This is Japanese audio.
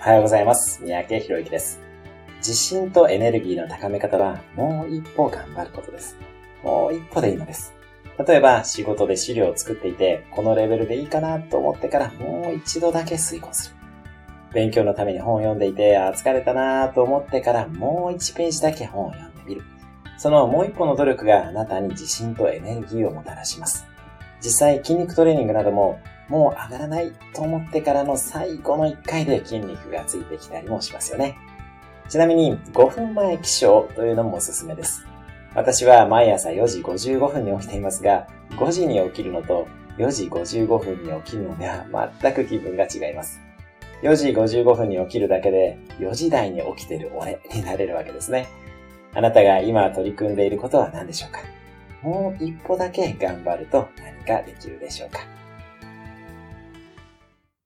おはようございます。三宅博之です。自信とエネルギーの高め方は、もう一歩頑張ることです。もう一歩でいいのです。例えば、仕事で資料を作っていて、このレベルでいいかなと思ってから、もう一度だけ遂行する。勉強のために本を読んでいて、あ、疲れたなと思ってから、もう1ページだけ本を読んでみる。そのもう一歩の努力があなたに自信とエネルギーをもたらします。実際、筋肉トレーニングなども、もう上がらないと思ってからの最後の1回で筋肉がついてきたりもしますよね。ちなみに5分前起床というのもおすすめです。私は毎朝4時55分に起きていますが、5時に起きるのと4時55分に起きるのでは全く気分が違います。4時55分に起きるだけで4時台に起きてる俺になれるわけですね。あなたが今取り組んでいることは何でしょうか？もう一歩だけ頑張ると何かできるでしょうか？